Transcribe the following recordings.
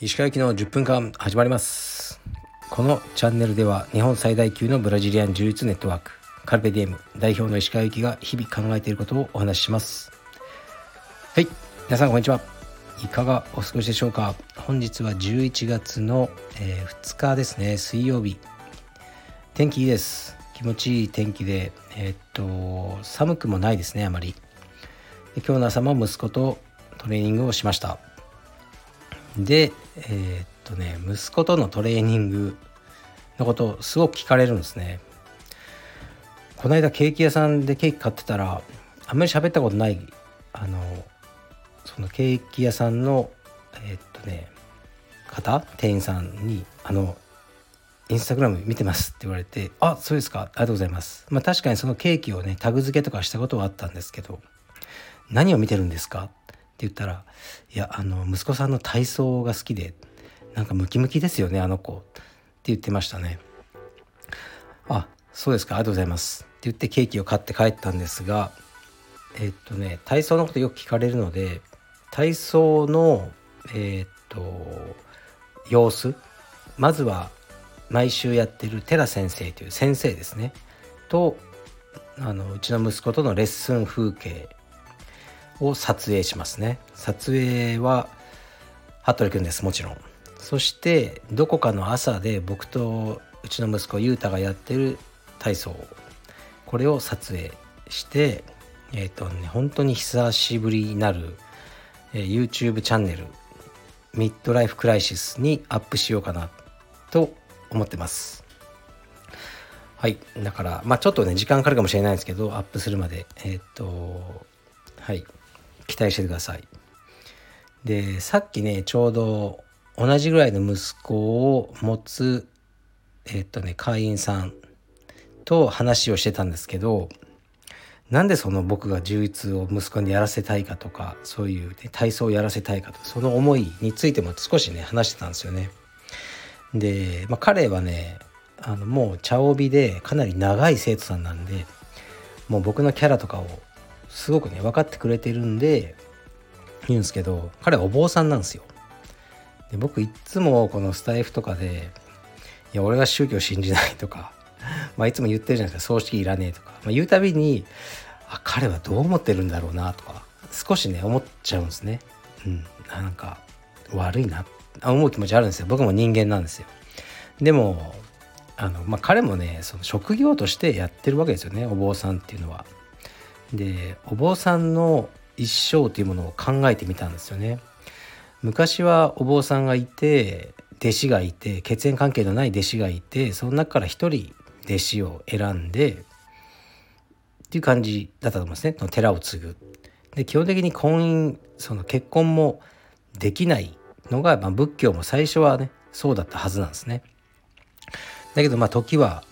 石川行きの10分間始まります。このチャンネルでは日本最大級のブラジリアン柔術ネットワークカルペディエム代表の石川行きが日々考えていることをお話しします。はい皆さんこんにちは。いかがお過ごしでしょうか。本日は11月の、えー、2日ですね。水曜日。天気いいです。気持ちいい天気でえー、っと寒くもないですねあまり。で今日の朝も息子とトレーニングをしました。でえー、っとね息子とのトレーニングのことすごく聞かれるんですね。この間ケーキ屋さんでケーキ買ってたらあんまり喋ったことないあのそのケーキ屋さんのえー、っとね方店員さんに「あのインスタグラム見てます」って言われて「あそうですか。ありがとうございます」まあ確かにそのケーキをねタグ付けとかしたことはあったんですけど「何を見てるんですか?」って言ったら「いやあの息子さんの体操が好きでなんかムキムキですよねあの子」って言ってましたね。あそうですか。ありがとうございます。って言ってケーキを買って帰ったんですがえっとね体操のことよく聞かれるので体操のえー、っと様子？まずは毎週やってるテラ先生という先生ですね。とあのうちの息子とのレッスン風景を撮影しますね。撮影は服部君ですもちろん。そしてどこかの朝で僕とうちの息子裕太がやってる体操。これを撮影してえっ、ー、とね本当に久しぶりになる、えー、YouTube チャンネルミッドライフクライシスにアップしようかなと思ってます。はい。だからまあちょっとね時間かかるかもしれないんですけどアップするまで。えっ、とはい。期待しててください。でさっきねちょうど同じぐらいの息子を持つえっ、とね会員さんと話をしてたんですけどなんでその僕が充実を息子にやらせたいかとかそういう、ね、体操をやらせたいかとかその思いについても少しね話してたんですよね。で、まあ、彼はねあのもう茶帯でかなり長い生徒さんなんでもう僕のキャラとかをすごくね分かってくれてるんで言うんですけど彼はお坊さんなんですよ。で僕いつもこのスタイフとかで「いや俺は宗教信じない」とか まあいつも言ってるじゃないですか葬式いらねえとか、まあ、言うたびにあ彼はどう思ってるんだろうなとか少しね思っちゃうんですね。うん、なんか悪いな思う気持ちあるんですよ僕も人間なんですよ。でもあの、まあ、彼もねその職業としてやってるわけですよねお坊さんっていうのは。でお坊さんの一生というものを考えてみたんですよね。昔はお坊さんがいて弟子がいて血縁関係のない弟子がいてその中から一人弟子を選んでっていう感じだったと思うんですね寺を継ぐ。で基本的に婚姻その結婚もできないのが、まあ、仏教も最初はねそうだったはずなんですね。だけどまあ時は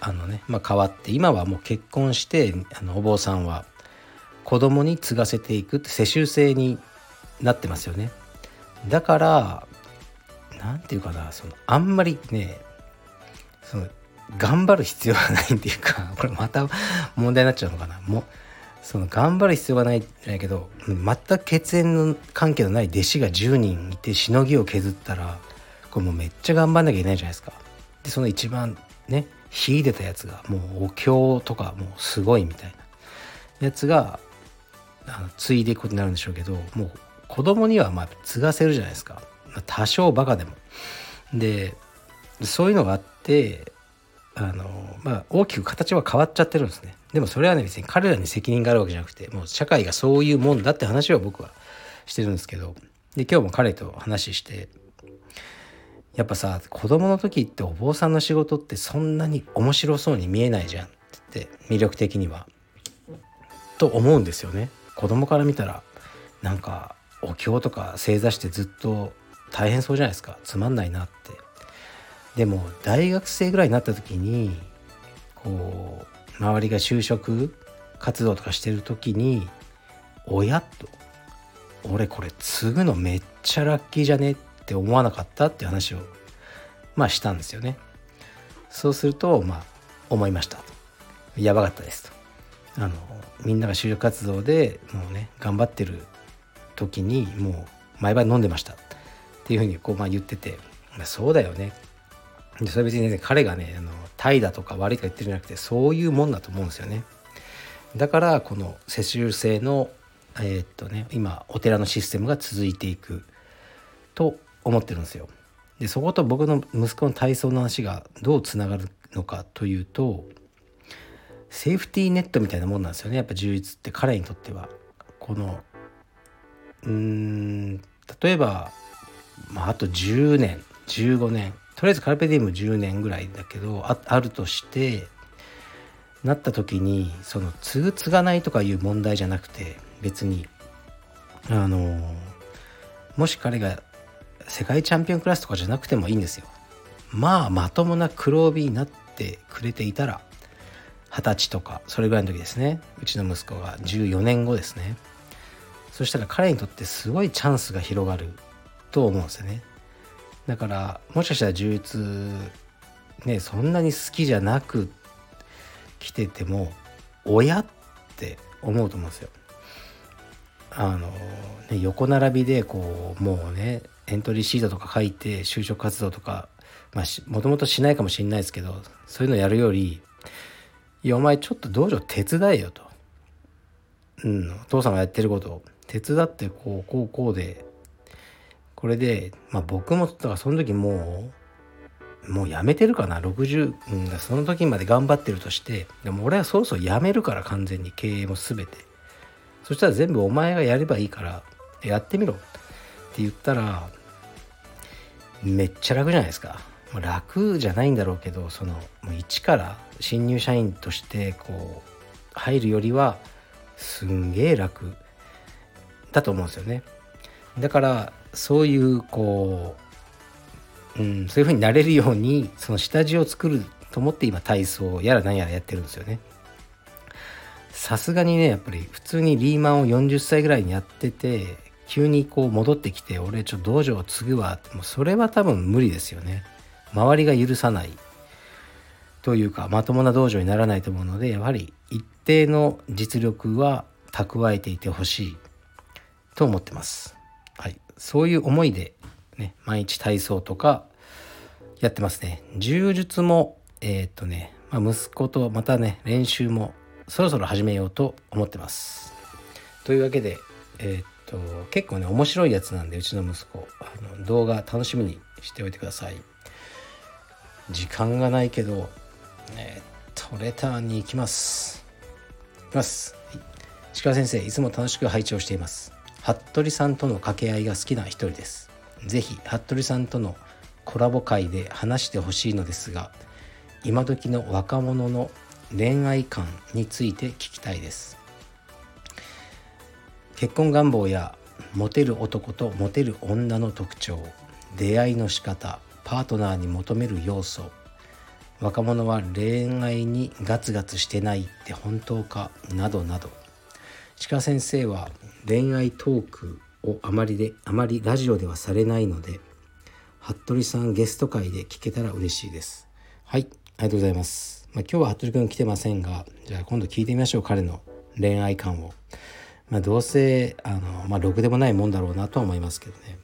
あのね、まあ、変わって今はもう結婚してあのお坊さんは子供に継がせていくって世襲制になってますよね。だから何て言うかなそのあんまりねその頑張る必要がないっていうかこれまた問題になっちゃうのかなもうその頑張る必要がないじゃないけど全く血縁の関係のない弟子が10人いてしのぎを削ったらこれもうめっちゃ頑張んなきゃいけないじゃないですか。でその一番ね秀でたやつがもうお経とかもうすごいみたいなやつがあの継いでいくことになるんでしょうけどもう子供にはまあ継がせるじゃないですか多少バカでも。でそういうのがあってあのまあ大きく形は変わっちゃってるんですね。でもそれはね別に彼らに責任があるわけじゃなくてもう社会がそういうもんだって話を僕はしてるんですけどで今日も彼と話してやっぱさ子供の時ってお坊さんの仕事ってそんなに面白そうに見えないじゃんって魅力的には。と思うんですよね。子供から見たらなんかお経とか正座してずっと大変そうじゃないですかつまんないなってでも大学生ぐらいになった時にこう周りが就職活動とかしてる時に「親」と「俺これ継ぐのめっちゃラッキーじゃね?」って思わなかったって話をまあしたんですよね。そうするとまあ思いましたと。やばかったですと。あのみんなが就職活動でもうね頑張ってる時にもう毎晩飲んでましたっていうふうにこうまあ言ってて、そうだよねでそれ別にね彼がねあの怠惰とか悪いとか言ってるんじゃなくてそういうもんだと思うんですよね。だからこの世襲制のえー、っとね今お寺のシステムが続いていくと思ってるんですよ。でそこと僕の息子の体操の話がどうつながるのかというとセーフティーネットみたいなもんなんですよね。やっぱ充実って彼にとっては。このうーん例えば、まあ、あと10年15年とりあえずカルペディウム10年ぐらいだけどああるとしてなった時にその継ぐ継がないとかいう問題じゃなくて別にあのもし彼が世界チャンピオンクラスとかじゃなくてもいいんですよ。まあまともな黒帯になってくれていたら二十歳とかそれぐらいの時ですね。うちの息子が14年後ですね。そしたら彼にとってすごいチャンスが広がると思うんですよね。だからもしかしたら充実ねそんなに好きじゃなく来てても親って思うと思うんですよ。あの、ね、横並びでこうもうねエントリーシートとか書いて就職活動とかまあもともとしないかもしれないですけどそういうのやるよりいやお前ちょっと道場手伝えよと、うん、お父さんがやってることを。手伝ってこうこうこうでこれでまあ僕もだからその時もうもうやめてるかな。60、うん、その時まで頑張ってるとして。でも俺はそろそろやめるから完全に。経営も全て。そしたら全部お前がやればいいからやってみろ。って言ったらめっちゃ楽じゃないですか。楽じゃないんだろうけどそのもう一から新入社員としてこう入るよりはすんげえ楽だと思うんですよね。だからそういうこう、うん、そういう風になれるようにその下地を作ると思って今体操やら何やらやってるんですよね。さすがにねやっぱり普通にリーマンを40歳ぐらいにやってて急にこう戻ってきて俺ちょっと道場を継ぐわってもうそれは多分無理ですよね。周りが許さないというかまともな道場にならないと思うのでやはり一定の実力は蓄えていてほしいと思ってます。はい、そういう思いで、ね、毎日体操とかやってますね。柔術もえー、っとね、まあ、息子とまたね練習もそろそろ始めようと思ってます。というわけで、えー、っと結構ね面白いやつなんでうちの息子あの動画楽しみにしておいてください。時間がないけど、えー、っとレターに行きます。いきます。鹿先生いつも楽しく拝聴しています。服部さんとの掛け合いが好きな一人です。ぜひ服部さんとのコラボ会で話してほしいのですが今時の若者の恋愛観について聞きたいです結婚願望やモテる男とモテる女の特徴出会いの仕方パートナーに求める要素若者は恋愛にガツガツしてないって本当かなどなど鹿先生は恋愛トークをあまりであまりラジオではされないので服部さんゲスト会で聞けたら嬉しいです。はいありがとうございます。まあ、今日は服部君来てませんがじゃあ今度聞いてみましょう彼の恋愛観を。まあどうせあのまあろくでもないもんだろうなとは思いますけどね。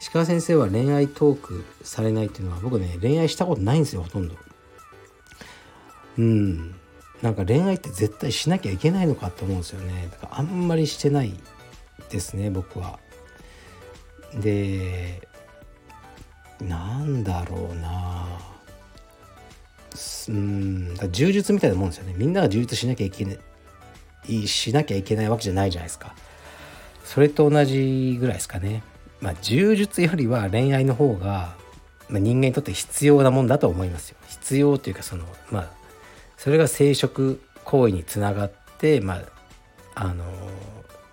石川先生は恋愛トークされないっていうのは僕ね恋愛したことないんですよほとんど。うん。なんか恋愛って絶対しなきゃいけないのかって思うんですよね。だからあんまりしてないですね僕は。でなんだろうな。うん柔術みたいなもんですよね。みんなが充実しなきゃいけないしなきゃいけないわけじゃないじゃないですか。それと同じぐらいですかね。まあ柔術よりは恋愛の方が、まあ、人間にとって必要なもんだと思いますよ。必要というかそのまあそれが生殖行為につながってまああの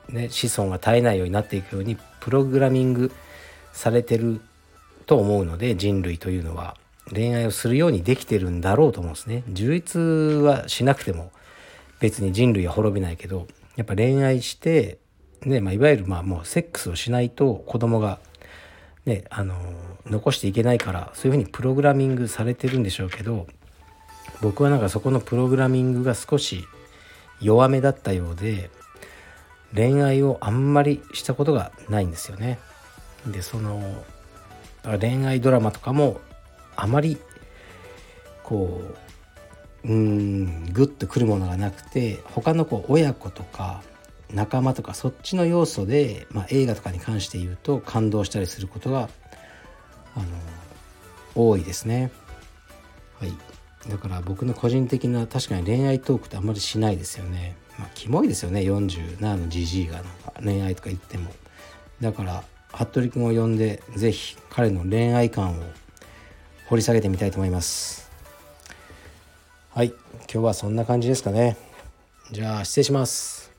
ね子孫が絶えないようになっていくようにプログラミングされてると思うので人類というのは恋愛をするようにできてるんだろうと思うんですね。充実はしなくても別に人類は滅びないけどやっぱ恋愛してねまあ、いわゆるまあもうセックスをしないと子供がねあの残していけないからそういうふうにプログラミングされてるんでしょうけど僕はなんかそこのプログラミングが少し弱めだったようで恋愛をあんまりしたことがないんですよね。でその恋愛ドラマとかもあまりこううんグッとくるものがなくて他のこう親子とか仲間とかそっちの要素で、まあ、映画とかに関して言うと感動したりすることがあの多いですね。はい、だから僕の個人的な確かに恋愛トークってあんまりしないですよね。まあキモいですよね47のじじいがなんか恋愛とか言っても。だから服部君を呼んで是非彼の恋愛観を掘り下げてみたいと思います。はい、今日はそんな感じですかね。じゃあ失礼します。